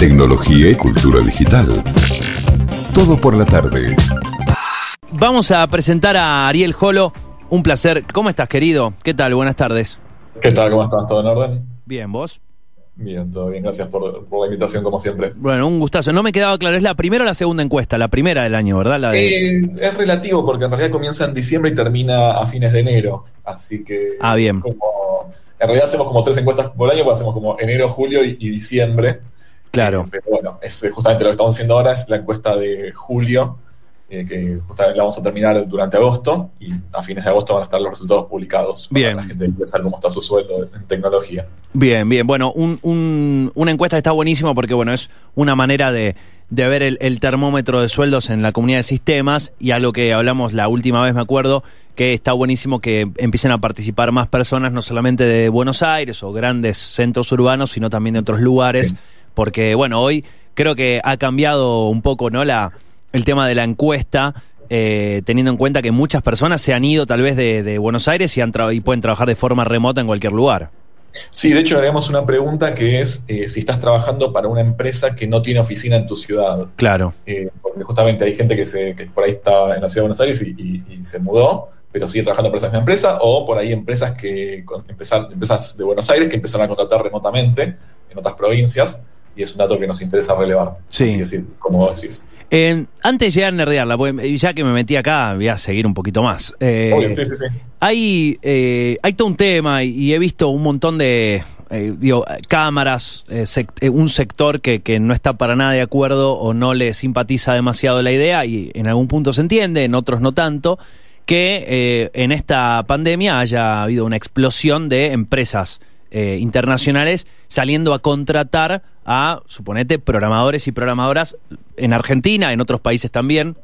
tecnología y cultura digital. Todo por la tarde. Vamos a presentar a Ariel Jolo. Un placer. ¿Cómo estás, querido? ¿Qué tal? Buenas tardes. ¿Qué tal? ¿Cómo estás? ¿Todo en orden? Bien, ¿vos? Bien, todo bien. Gracias por, por la invitación, como siempre. Bueno, un gustazo. No me quedaba claro, ¿es la primera o la segunda encuesta? La primera del año, ¿verdad? La de- Eh, es relativo porque en realidad comienza en diciembre y termina a fines de enero. Así que. Ah, bien. como- en realidad hacemos como tres encuestas por año, pues hacemos como enero, julio y, y diciembre. Claro. Eh, pero bueno, es eh, justamente lo que estamos haciendo ahora es la encuesta de julio, eh, que justamente la vamos a terminar durante agosto y a fines de agosto van a estar los resultados publicados. para Bien. la gente a ver cómo está su sueldo en tecnología. Bien, bien. Bueno, un- un- una encuesta está buenísima porque, bueno, es una manera de, de ver el, el termómetro de sueldos en la comunidad de sistemas y algo que hablamos la última vez, me acuerdo, que está buenísimo que empiecen a participar más personas, no solamente de Buenos Aires o grandes centros urbanos, sino también de otros lugares, Sí. Porque, bueno, hoy creo que ha cambiado un poco, ¿no? La, el tema de la encuesta. eh, teniendo en cuenta que muchas personas se han ido tal vez de, de Buenos Aires y, han y pueden trabajar de forma remota en cualquier lugar. Sí, de hecho agregamos una pregunta que es eh, si estás trabajando para una empresa que no tiene oficina en tu ciudad. Claro. Eh, porque justamente hay gente que, se, que por ahí está en la ciudad de Buenos Aires y, y- y se mudó, pero sigue trabajando para esa misma empresa, o por ahí empresas que con- empezar, empresas de Buenos Aires que empezaron a contratar remotamente en otras provincias, y es un dato que nos interesa relevar. Sí. Como vos decís. Eh, antes de llegar a nerdearla, ya que me metí acá, voy a seguir un poquito más. Eh, Obvio, sí, sí, sí. hay, eh, hay todo un tema y, he visto un montón de eh, digo, cámaras, eh, eh, un sector que, que no está para nada de acuerdo o no le simpatiza demasiado la idea y en algún punto se entiende, en otros no tanto, que en esta pandemia haya habido una explosión de empresas eh, internacionales saliendo a contratar a, suponete, programadores y programadoras en Argentina, en otros países también,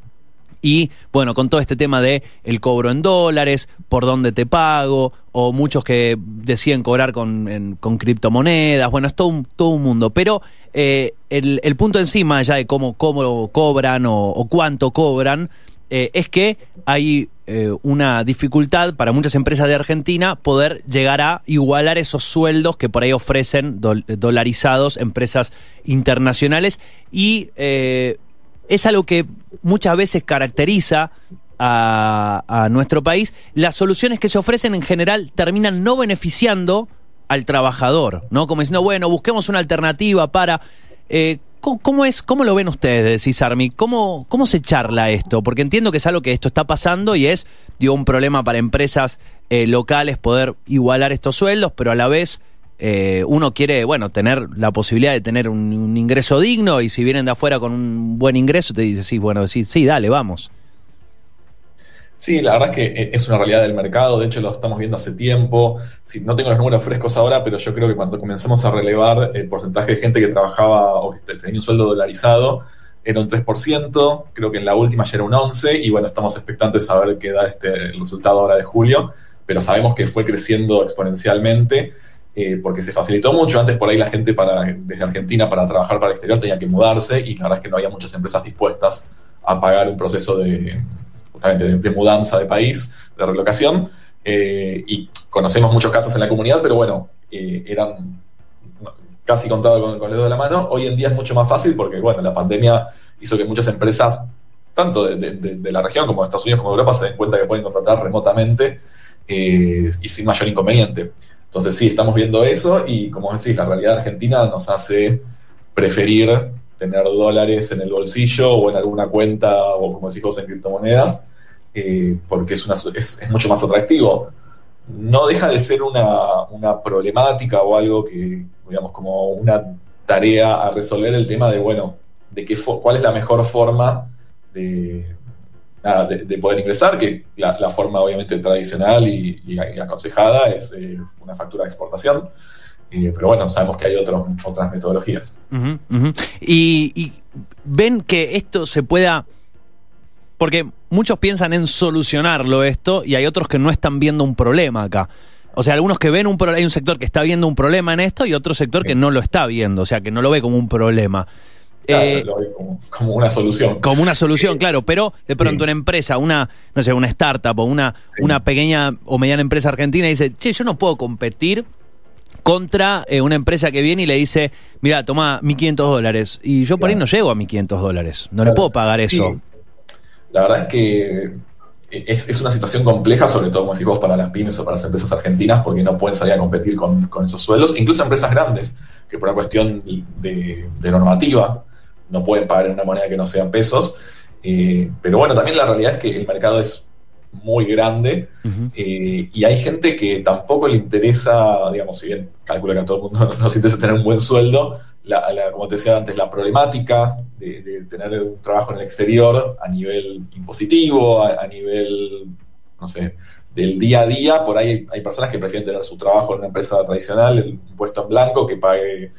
y bueno, con todo este tema de el cobro en dólares, por dónde te pago, o muchos que deciden cobrar con, en- con criptomonedas, bueno, es todo un, todo un mundo. Pero eh, el, punto encima ya de cómo, cómo cobran o, o cuánto cobran, eh, es que hay eh, una dificultad para muchas empresas de Argentina poder llegar a igualar esos sueldos que por ahí ofrecen dol- dolarizados empresas internacionales y eh, es algo que muchas veces caracteriza a, nuestro país. Las soluciones que se ofrecen en general terminan no beneficiando al trabajador, ¿no? Como diciendo, bueno, busquemos una alternativa para... eh, ¿cómo, es, ¿Cómo lo ven ustedes, Cisarmi? ¿Cómo, ¿Cómo se charla esto? Porque entiendo que es algo que esto está pasando y es digo, un problema para empresas eh, locales poder igualar estos sueldos, pero a la vez eh, uno quiere, bueno, tener la posibilidad de tener un, un ingreso digno y si vienen de afuera con un buen ingreso, te dice, sí, bueno, sí, sí, dale, vamos. Sí, la verdad es que eh, es una realidad del mercado, de hecho lo estamos viendo hace tiempo. No tengo los números frescos ahora, pero yo creo que cuando comencemos a relevar el porcentaje de gente que trabajaba o que te- tenía un sueldo dolarizado, era un 3%, creo que en la última ya era un 11%, y bueno, estamos expectantes a ver qué da este, el resultado ahora de julio, pero sabemos que fue creciendo exponencialmente. eh, porque se facilitó mucho. Antes por ahí la gente para, desde Argentina para trabajar para el exterior tenía que mudarse y la verdad es que no había muchas empresas dispuestas a pagar un proceso de, justamente de, mudanza de país, de relocación. eh, y conocemos muchos casos en la comunidad, pero bueno, eh, eran casi contados con, el dedo de la mano. Hoy en día es mucho más fácil porque, bueno, la pandemia hizo que muchas empresas, tanto de la región como de Estados Unidos como de Europa, se den cuenta que pueden contratar remotamente eh, y sin mayor inconveniente. Entonces sí, estamos viendo eso y como decís, la realidad argentina nos hace preferir tener dólares en el bolsillo o en alguna cuenta o como decís vos en criptomonedas eh, porque es, mucho más atractivo. No deja de ser una, problemática o algo que, digamos, como una tarea a resolver el tema de, bueno, de qué cuál es la mejor forma de, de, de poder ingresar, que la, forma obviamente tradicional y aconsejada es eh, una factura de exportación, Eh, pero bueno, sabemos que hay otros, otras metodologías. Y, y ven que esto se pueda. Porque muchos piensan en solucionarlo esto y hay otros que no están viendo un problema acá. O sea, algunos que ven un problema, hay un sector que está viendo un problema en esto y otro sector que no lo está viendo, o sea, que no lo ve como un problema. Claro, Eh, lo veo como, como una solución. como una solución, claro, pero de pronto Sí. una empresa, una, no sé, una startup o una, Sí. una pequeña o mediana empresa argentina dice, che, yo no puedo competir contra eh, una empresa que viene y le dice, mira, toma 1.500 dólares. Y yo por ahí no llego a 1.500 dólares. No le puedo pagar eso. La verdad es que es, una situación compleja, sobre todo, como decís vos, para las pymes o para las empresas argentinas, porque no pueden salir a competir con, esos sueldos. Incluso empresas grandes, que por una cuestión de, normativa no pueden pagar en una moneda que no sean pesos. Eh, pero bueno, también la realidad es que el mercado es muy grande eh, y hay gente que tampoco le interesa, digamos, si bien calcula que a todo el mundo nos interesa tener un buen sueldo, como te decía antes, la problemática de, tener un trabajo en el exterior a nivel impositivo, a, nivel, no sé, del día a día, por ahí hay personas que prefieren tener su trabajo en una empresa tradicional, el puesto en blanco, que pague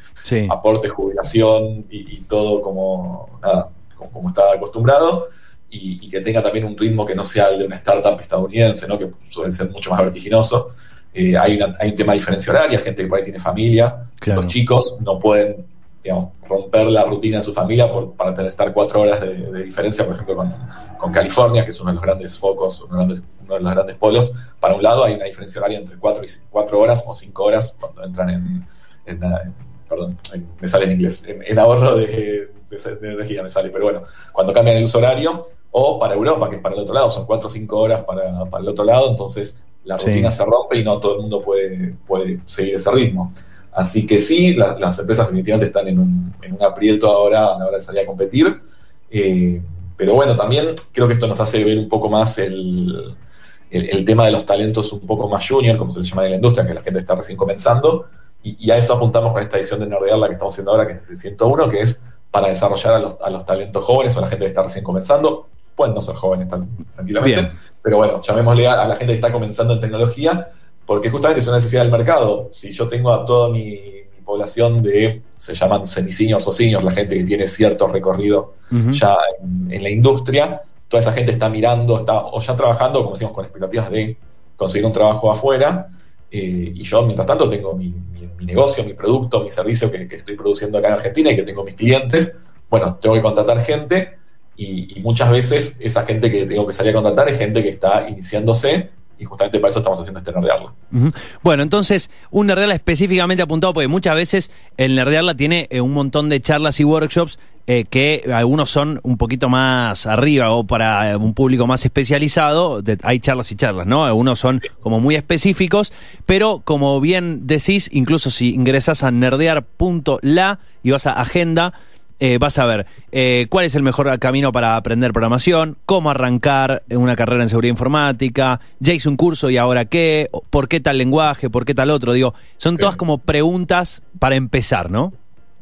aporte, jubilación y, todo como, nada, como, está acostumbrado. Y, que tenga también un ritmo que no sea el de una startup estadounidense, ¿no? que suele ser mucho más vertiginoso. Eh, hay, hay, un tema de diferencia horaria, gente que por ahí tiene familia, los chicos no pueden romper la rutina de su familia para tener, estar cuatro horas de, diferencia, por ejemplo, con, California, que es uno de los grandes focos, uno, de los grandes polos. Para un lado hay una diferencia horaria entre cuatro, y, cuatro horas o cinco horas cuando entran en, perdón, me sale en inglés, en, ahorro de, energía me sale, pero bueno, cuando cambian el uso horario, o para Europa, que es para el otro lado, son cuatro o cinco horas para, para el otro lado, entonces la rutina se rompe y no todo el mundo puede, puede seguir ese ritmo. Así que sí, las empresas definitivamente están en un, aprieto ahora a la hora de salir a competir. Eh, pero bueno, también creo que esto nos hace ver un poco más el, tema de los talentos un poco más junior, como se les llama en la industria, que la gente está recién comenzando. Y, a eso apuntamos con esta edición de Nerdear, la que estamos haciendo ahora, que es el 101, que es para desarrollar a los, talentos jóvenes o a la gente que está recién comenzando. Pueden no ser jóvenes tranquilamente, pero bueno, llamémosle a la gente que está comenzando en tecnología porque justamente es una necesidad del mercado. Si yo tengo a toda mi, población de, se llaman semiciños o seniors, la gente que tiene cierto recorrido ya en, la industria, toda esa gente está mirando, está o ya trabajando, como decimos, con expectativas de conseguir un trabajo afuera, eh, y yo mientras tanto tengo mi, negocio, mi producto, mi servicio que, estoy produciendo acá en Argentina y que tengo mis clientes, bueno, tengo que contratar gente y, y muchas veces esa gente que tengo que salir a contratar es gente que está iniciándose y justamente para eso estamos haciendo este Nerdearla. Bueno, entonces, un Nerdearla específicamente apuntado, porque muchas veces el Nerdearla tiene eh, un montón de charlas y workshops eh, que algunos son un poquito más arriba o para un público más especializado, hay charlas y charlas, ¿no? Algunos son como muy específicos, pero como bien decís, incluso si ingresas a nerdear.la y vas a agenda, eh, vas a ver eh, cuál es el mejor camino para aprender programación, cómo arrancar una carrera en seguridad informática, ya hice un curso y ahora qué, por qué tal lenguaje, por qué tal otro. Digo, son todas como preguntas para empezar, ¿no?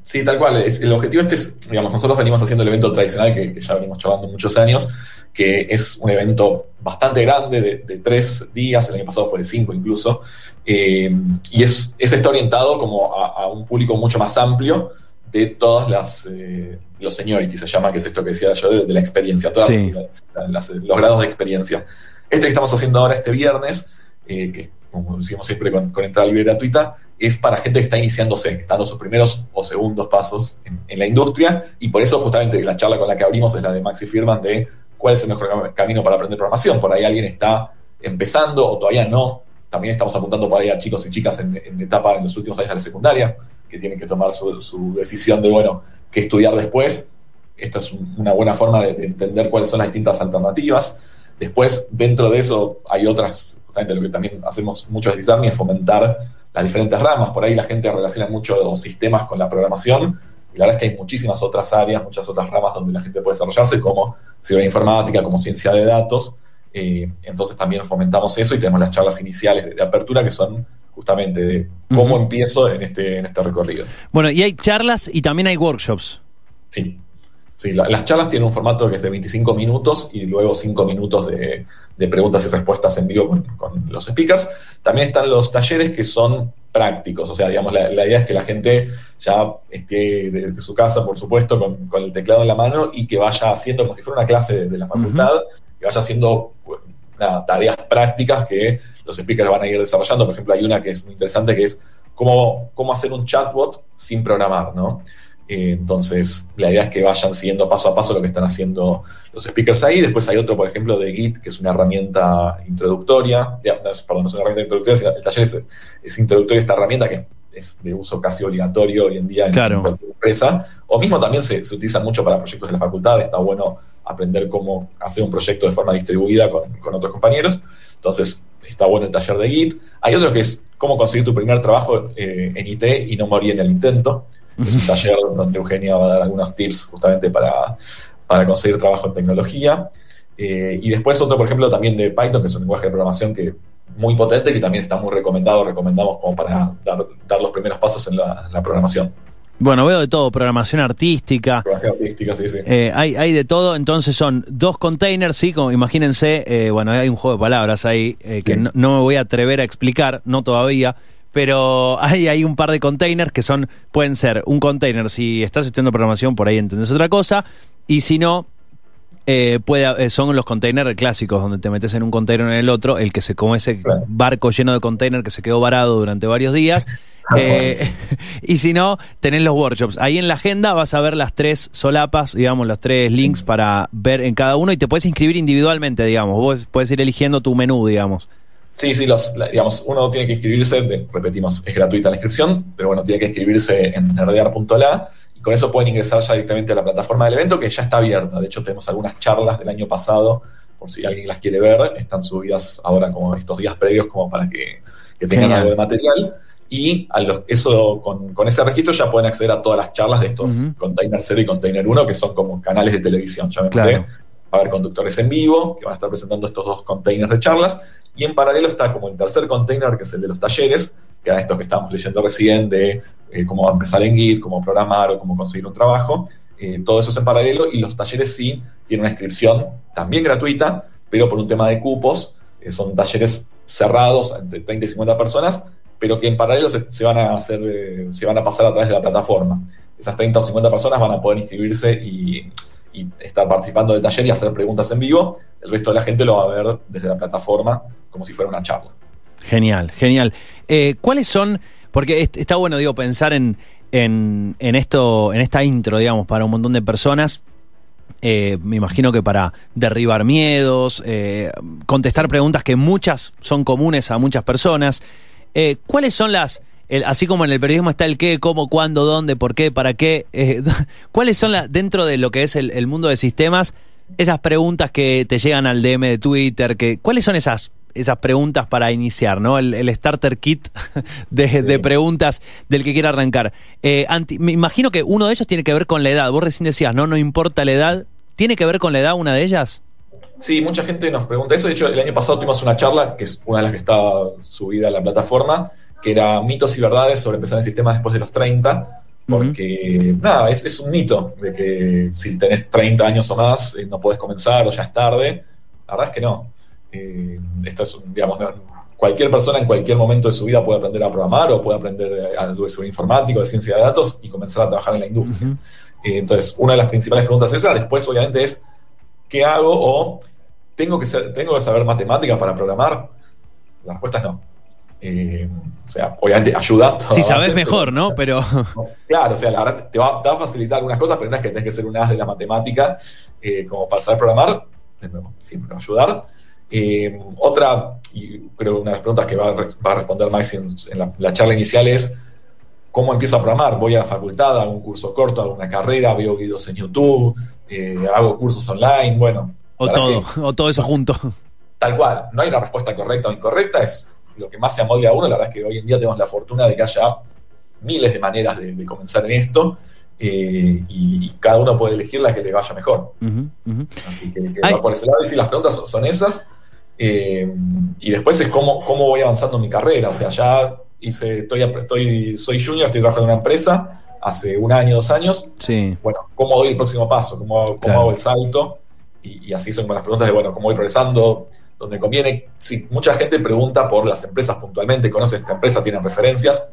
Sí, tal cual. el objetivo este es, digamos, nosotros venimos haciendo el evento tradicional que, ya venimos charlando muchos años, que es un evento bastante grande de, tres días, el año pasado fue de cinco incluso, eh, y es, está orientado como a un público mucho más amplio, de todas las, eh, los seniority se llama, que es esto que decía yo, de, la experiencia, todos los grados de experiencia. Este que estamos haciendo ahora este viernes, eh, que como decimos siempre con, entrada libre gratuita, es para gente que está iniciándose, que está dando sus primeros o segundos pasos en, la industria, y por eso justamente la charla con la que abrimos es la de Maxi Firman de cuál es el mejor camino para aprender programación. Por ahí alguien está empezando o todavía no. También estamos apuntando por ahí a chicos y chicas en, en etapa en los últimos años de la secundaria, que tienen que tomar su, decisión de, bueno, qué estudiar después. Esto es una buena forma de, entender cuáles son las distintas alternativas. Después, dentro de eso, hay otras, justamente lo que también hacemos mucho de Disarmi es fomentar las diferentes ramas. Por ahí la gente relaciona mucho los sistemas con la programación. Y la verdad es que hay muchísimas otras áreas, muchas otras ramas donde la gente puede desarrollarse, como informática, como ciencia de datos. Eh, entonces también fomentamos eso y tenemos las charlas iniciales de apertura que son justamente de cómo empiezo en este, en este recorrido. Bueno, y hay charlas y también hay workshops. Sí. Sí, las charlas tienen un formato que es de 25 minutos y luego 5 minutos de, preguntas y respuestas en vivo con, los speakers. También están los talleres que son prácticos, o sea, digamos, la, idea es que la gente ya esté desde su casa, por supuesto, con, el teclado en la mano y que vaya haciendo como si fuera una clase de, la facultad, que vaya haciendo tareas prácticas que los speakers van a ir desarrollando. Por ejemplo, hay una que es muy interesante que es cómo, cómo hacer un chatbot sin programar, ¿no? Eh, entonces, la idea es que vayan siguiendo paso a paso lo que están haciendo los speakers ahí. Después hay otro, por ejemplo, de Git, que es una herramienta introductoria. perdón, no es una herramienta introductoria, el taller es, introductoria esta herramienta que es de uso casi obligatorio hoy en día en, Claro. cualquier empresa. O mismo también se, se utilizan mucho para proyectos de la facultad. Está bueno aprender cómo hacer un proyecto de forma distribuida con, con otros compañeros. Entonces, está bueno el taller de Git. Hay otro que es cómo conseguir tu primer trabajo eh, en IT y no morir en el intento. Es un taller donde Eugenia va a dar algunos tips justamente para, para conseguir trabajo en tecnología. Eh, y después otro, por ejemplo, también de Python, que es un lenguaje de programación que muy potente, que también está muy recomendado, recomendamos como para dar, dar los primeros pasos en la, en la programación. Bueno, veo de todo, programación artística. Programación artística, sí, sí. Eh, hay, hay de todo, entonces son dos containers, sí, como imagínense, eh, bueno, hay un juego de palabras ahí que Sí. no, no me voy a atrever a explicar, no todavía, pero hay, hay un par de containers que son, pueden ser un container, si estás estudiando programación, por ahí entendés otra cosa, y si no, eh, puede, eh, son los containers clásicos, donde te metes en un container en el otro, el que se como ese barco lleno de containers que se quedó varado durante varios días. Ah, Eh, y si no, tenés los workshops. Ahí en la agenda vas a ver las tres solapas, digamos, los tres links para ver en cada uno y te puedes inscribir individualmente, digamos. Vos puedes ir eligiendo tu menú, digamos. Sí, sí, los, la- digamos, uno tiene que inscribirse, de- repetimos, es gratuita la inscripción, pero bueno, tiene que inscribirse en nerdear.la y con eso pueden ingresar ya directamente a la plataforma del evento que ya está abierta. De hecho, tenemos algunas charlas del año pasado, por si alguien las quiere ver, están subidas ahora como estos días previos como para que, que tengan Genial. algo de material. Y a los- eso con, con ese registro ya pueden acceder a todas las charlas de estos. Container 0 y Container 1, que son como canales de televisión. Ya me Claro. Haber conductores en vivo que van a estar presentando estos dos containers de charlas. Y en paralelo está como el tercer container, que es el de los talleres, que era esto que estábamos leyendo recién de eh, cómo empezar en Git, cómo programar o cómo conseguir un trabajo. Eh, todo eso es en paralelo y los talleres sí tienen una inscripción también gratuita, pero por un tema de cupos. eh, son talleres cerrados entre 30 y 50 personas, pero que en paralelo se, se van a hacer, eh, se van a pasar a través de la plataforma. Esas 30 o 50 personas van a poder inscribirse y, y estar participando del taller y hacer preguntas en vivo. El resto de la gente lo va a ver desde la plataforma como si fuera una charla. Genial, genial. Eh, ¿Cuáles son? Porque est- está bueno, digo, pensar en, en, esto, en esta intro, digamos, para un montón de personas. Eh, me imagino que para derribar miedos, eh, contestar preguntas que muchas son comunes a muchas personas. ¿Cuáles son las, el- así como en el periodismo está el qué, cómo, cuándo, dónde, por qué, para qué, eh, cuáles son las, dentro de lo que es el, el mundo de sistemas, esas preguntas que te llegan al DM de Twitter, que, ¿cuáles son esas, esas preguntas para iniciar, ¿no? El, el starter kit de, de preguntas del que quiera arrancar. Eh, anti- me imagino que uno de ellos tiene que ver con la edad. Vos recién decías, no, no importa la edad. ¿Tiene que ver con la edad una de ellas? Sí, mucha gente nos pregunta eso. De hecho, el año pasado tuvimos una charla, que es una de las que está subida a la plataforma, que era mitos y verdades sobre empezar en sistemas después de los 30. Porque, nada, es, es un mito de que si tenés 30 años o más eh, no podés comenzar o ya es tarde. La verdad es que no. Eh, esto es, un- digamos, no- cualquier persona en cualquier momento de su vida puede aprender a programar o puede aprender algo de seguridad informática, de ciencia de datos y comenzar a trabajar en la industria. Eh, entonces, una de las principales preguntas es esa. Después, obviamente, es ¿qué hago? O ¿tengo que, ser- ¿tengo que saber matemáticas para programar? La respuesta es no. Eh, o sea, obviamente ayuda. toda Si base, sabes pero- mejor, ¿no? Pero Claro, o sea, la verdad te va, te va a facilitar algunas cosas, pero no es que tenés que ser un as de la matemática eh, como para saber programar. De nuevo, siempre va a ayudar. Eh, otra, y creo que una de las preguntas que va a, re- va a responder Max en, en la, la charla inicial es ¿cómo empiezo a programar? Voy a la facultad, hago un curso corto, hago una carrera, veo videos en YouTube, hago cursos online, bueno. o todo, que o todo eso junto. tal cual, no hay una respuesta correcta o incorrecta, es lo que más se amolde a uno. La verdad es que hoy en día tenemos la fortuna de que haya miles de maneras de, de comenzar en esto eh, y, y cada uno puede elegir la que le vaya mejor. Así que, que Ay. va por ese lado. Y sí, las preguntas son, son esas. eh, y después es cómo, cómo voy avanzando en mi carrera. O sea, ya hice, estoy, estoy, soy junior, estoy trabajando en una empresa hace un año, dos años. Sí. Bueno, ¿cómo doy el próximo paso? ¿Cómo, cómo Claro. hago el salto? Y, y así son las preguntas de, bueno, ¿cómo voy progresando? ¿Dónde conviene? Sí, mucha gente pregunta por las empresas puntualmente, conoce esta empresa, tienen referencias.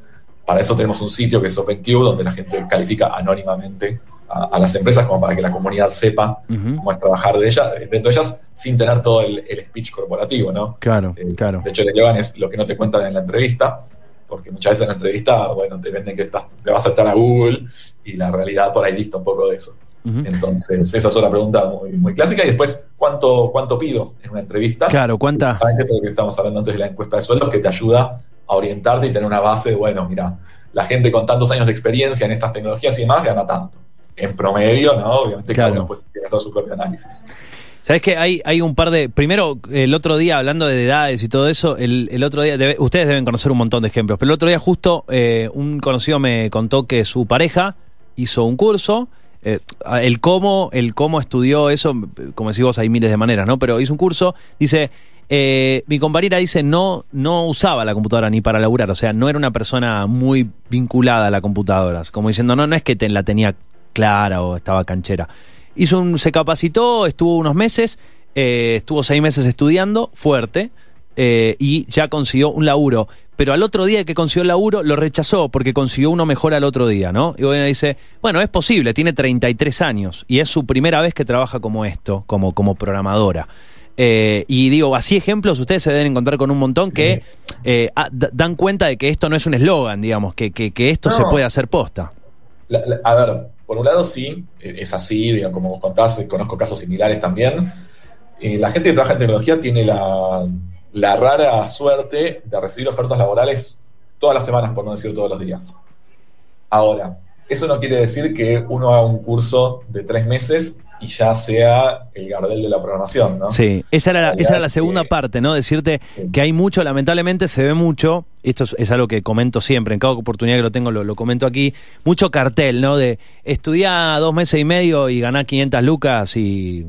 Para eso tenemos un sitio que es OpenQ, donde la gente califica anónimamente a, a las empresas como para que la comunidad sepa cómo es trabajar de ellas, dentro de ellas sin tener todo el, el speech corporativo, ¿no? Claro, Eh, claro. De hecho, el eslogan es lo que no te cuentan en la entrevista, porque muchas veces en la entrevista, bueno, te venden que estás, te vas a estar a Google y la realidad por ahí dista un poco de eso. Entonces, esa es una pregunta muy, muy clásica. Y después, ¿cuánto, ¿cuánto pido en una entrevista? Claro, ¿cuánta? Eso es lo que estamos hablando antes de la encuesta de sueldos, que te ayuda a orientarte y tener una base de, bueno, mira, la gente con tantos años de experiencia en estas tecnologías y demás gana tanto. En promedio, ¿no? Obviamente Claro. uno pues, tiene que hacer su propio análisis. ¿Sabes que hay, hay un par de. Primero, el otro día, hablando de edades y todo eso, el, el otro día. debe- ustedes deben conocer un montón de ejemplos, pero el otro día, justo, eh, un conocido me contó que su pareja hizo un curso. Eh, el cómo, el cómo estudió eso, como decís vos, hay miles de maneras, ¿no? Pero hizo un curso, dice. eh, mi compañera dice no no usaba la computadora ni para laburar, o sea, no era una persona muy vinculada a la computadora, como diciendo, no, no es que la tenía clara o estaba canchera. Hizo un, se capacitó, estuvo unos meses, eh, estuvo seis meses estudiando, fuerte, eh, y ya consiguió un laburo. Pero al otro día que consiguió el laburo, lo rechazó porque consiguió uno mejor al otro día, ¿no? Y bueno, dice, bueno, es posible, tiene 33 años y es su primera vez que trabaja como esto, como, como programadora. Eh, y digo, así ejemplos ustedes se deben encontrar con un montón Sí. que eh, ah, dan cuenta de que esto no es un eslogan, digamos, que, que, que esto No. se puede hacer posta. La- la- a ver, por un lado sí, eh, es así, digo, como vos contás, conozco casos similares también. Eh, la gente que trabaja en tecnología tiene la, la rara suerte de recibir ofertas laborales todas las semanas, por no decir todos los días. Ahora, eso no quiere decir que uno haga un curso de tres meses y ya sea el Gardel de la programación, ¿no? Sí, esa era, la, esa era la segunda que- parte, ¿no? Decirte Sí. que hay mucho, lamentablemente se ve mucho, esto es, es algo que comento siempre, en cada oportunidad que lo tengo lo, lo comento aquí, mucho cartel, ¿no? De estudiar dos meses y medio y ganar 500 lucas y,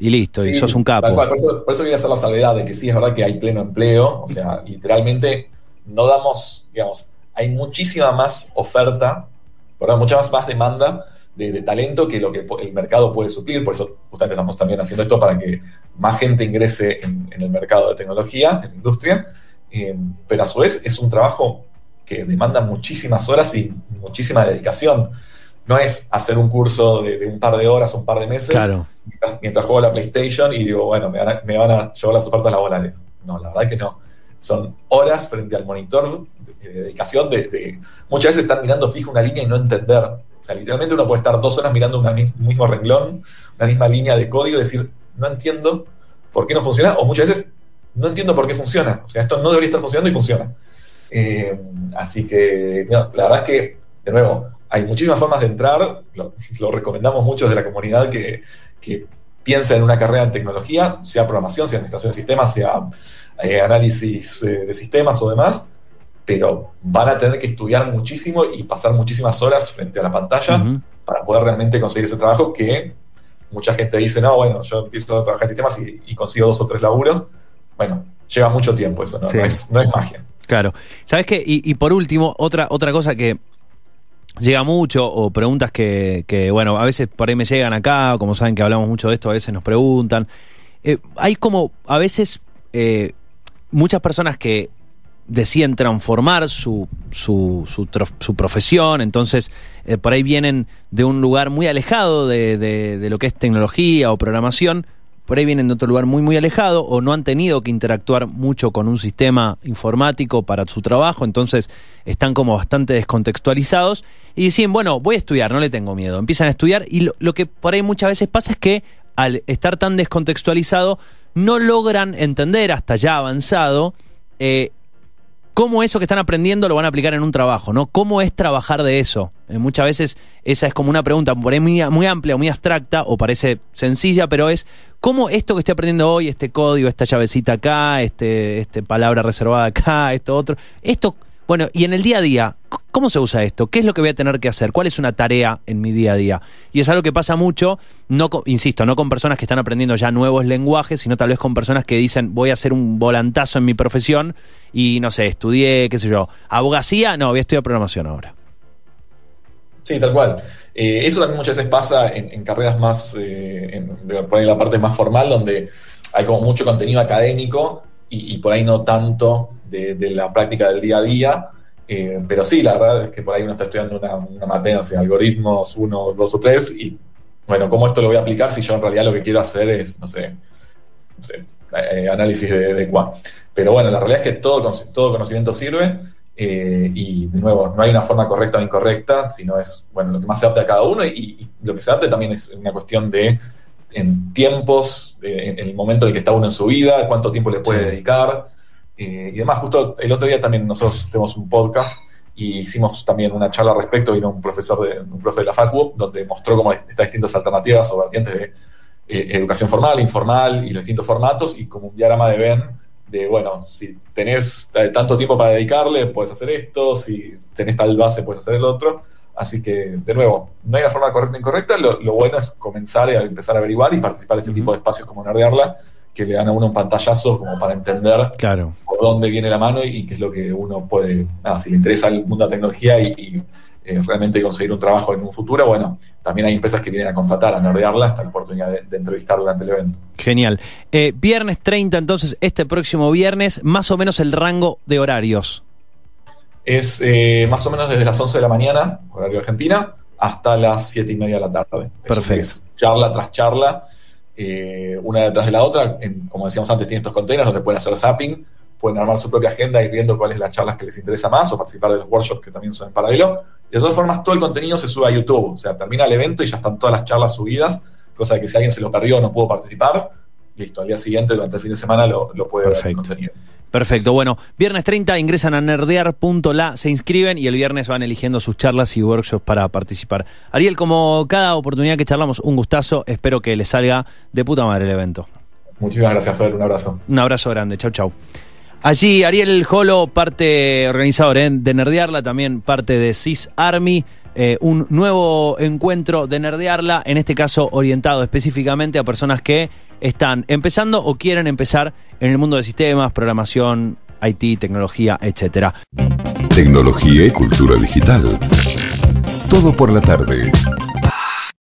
y listo, y Sí, sos un tal capo. cual. Por, eso, por eso quería hacer la salvedad de que sí es verdad que hay pleno empleo, o sea, literalmente no damos, digamos, hay muchísima más oferta, ¿verdad? mucha más, más demanda de, de talento que lo que el mercado puede suplir, por eso justamente estamos también haciendo esto para que más gente ingrese en, en el mercado de tecnología, en la industria, Eh, pero a su vez es un trabajo que demanda muchísimas horas y muchísima dedicación. No es hacer un curso de, de un par de horas, un par de meses, Claro. mientras, mientras juego a la PlayStation y digo, bueno, me van, a, me van a llevar las ofertas laborales. No, la verdad que no. Son horas frente al monitor de, de dedicación. De, de- muchas veces estar mirando fijo una línea y no entender. O sea, literalmente uno puede estar dos horas mirando un mismo renglón, una misma línea de código y decir, no entiendo por qué no funciona, o muchas veces no entiendo por qué funciona. O sea, esto no debería estar funcionando y funciona. Eh, así que, no, la verdad es que, de nuevo, hay muchísimas formas de entrar. Lo, lo recomendamos mucho desde la comunidad que, que piensa en una carrera en tecnología, sea programación, sea administración de sistemas, sea eh, análisis eh, de sistemas o demás, pero van a tener que estudiar muchísimo y pasar muchísimas horas frente a la pantalla para poder realmente conseguir ese trabajo que mucha gente dice, no, bueno, yo empiezo a trabajar en sistemas y, y consigo dos o tres laburos. Bueno, lleva mucho tiempo eso, no, Sí. no, es, no es magia. Claro. ¿Sabes qué? Y, y por último, otra, otra cosa que llega mucho, o preguntas que, que, bueno, a veces por ahí me llegan acá, como saben que hablamos mucho de esto, a veces nos preguntan. Eh, hay como, a veces, eh, muchas personas que deciden transformar su, su, su, su profesión, entonces eh, por ahí vienen de un lugar muy alejado de- de lo que es tecnología o programación, por ahí vienen de otro lugar muy muy alejado o no han tenido que interactuar mucho con un sistema informático para su trabajo, entonces están como bastante descontextualizados y dicen, bueno, voy a estudiar, no le tengo miedo, empiezan a estudiar y lo, que por ahí muchas veces pasa es que al estar tan descontextualizado no logran entender hasta ya avanzado eh, cómo eso que están aprendiendo lo van a aplicar en un trabajo, ¿no? ¿Cómo es trabajar de eso? Eh, muchas veces esa es como una pregunta por ahí muy, muy amplia, muy abstracta, o parece sencilla, pero es ¿cómo esto que estoy aprendiendo hoy, este código, esta llavecita acá, este, este palabra reservada acá, esto otro, esto, bueno, y en el día a día, ¿cómo se usa esto? ¿Qué es lo que voy a tener que hacer? ¿Cuál es una tarea en mi día a día? Y es algo que pasa mucho, no insisto, no con personas que están aprendiendo ya nuevos lenguajes, sino tal vez con personas que dicen, voy a hacer un volantazo en mi profesión y no sé, estudié, qué sé yo, abogacía, no, voy a estudiar programación ahora. Sí, tal cual. Eh, eso también muchas veces pasa en, carreras más, eh, por ahí la parte más formal, donde hay como mucho contenido académico y, por ahí no tanto de, la práctica del día a día. Eh, pero sí, la verdad es que por ahí uno está estudiando una, materia, no sé, algoritmos, uno, dos o tres, y bueno, ¿cómo esto lo voy a aplicar si yo en realidad lo que quiero hacer es, no sé, no sé, análisis de, de? Pero bueno, la realidad es que todo, todo conocimiento sirve. Eh, y de nuevo, no hay una forma correcta o incorrecta, sino es bueno lo que más se adapte a cada uno y, y lo que se adapte también es una cuestión de en tiempos, de- en el momento en el que está uno en su vida, cuánto tiempo le puede Sí. dedicar eh, y demás. Justo el otro día también nosotros tenemos un podcast y hicimos también una charla al respecto, vino un profesor de, un profe de la FACU, donde mostró cómo estas distintas alternativas o vertientes de eh, educación formal, informal y los distintos formatos, y como un diagrama de Ben de, bueno, si tenés tanto tiempo para dedicarle, puedes hacer esto, si tenés tal base, puedes hacer el otro. Así que, de nuevo, no hay una forma correcta o incorrecta, lo, lo bueno es comenzar a empezar a averiguar y participar en este tipo de espacios como Nerdearla, que le dan a uno un pantallazo como para entender claro. por dónde viene la mano y, qué es lo que uno puede, nada, si le interesa el mundo de la tecnología y, eh, realmente conseguir un trabajo en un futuro, bueno, también hay empresas que vienen a contratar, a nerdearla, hasta la oportunidad de, entrevistar durante el evento. Genial. Eh, viernes 30, entonces, este próximo viernes, más o menos el rango de horarios. Es eh, más o menos desde las 11 de la mañana, horario Argentina, hasta las 7 y media de la tarde. Perfecto. charla tras charla eh, una detrás de la otra. como decíamos antes, tiene estos containers donde pueden hacer zapping, pueden armar su propia agenda y viendo cuáles las charlas que les interesa más o participar de los workshops que también son en paralelo. De todas formas, todo el contenido se sube a YouTube. O sea, termina el evento y ya están todas las charlas subidas, cosa de que si alguien se lo perdió o no pudo participar, listo, al día siguiente, durante el fin de semana, lo, puede ver el contenido. Perfecto. Bueno, viernes 30 ingresan a nerdear.la, se inscriben y el viernes van eligiendo sus charlas y workshops para participar. Ariel, como cada oportunidad que charlamos, un gustazo. Espero que les salga de puta madre el evento. Muchísimas gracias, Fer. Un abrazo. Un abrazo grande. Chau, chau. Allí Ariel Jolo, parte organizador ¿eh? de Nerdearla, también parte de CIS Army. Eh, un nuevo encuentro de Nerdearla, en este caso orientado específicamente a personas que están empezando o quieren empezar en el mundo de sistemas, programación, IT, tecnología, etc. Tecnología y cultura digital. Todo por la tarde.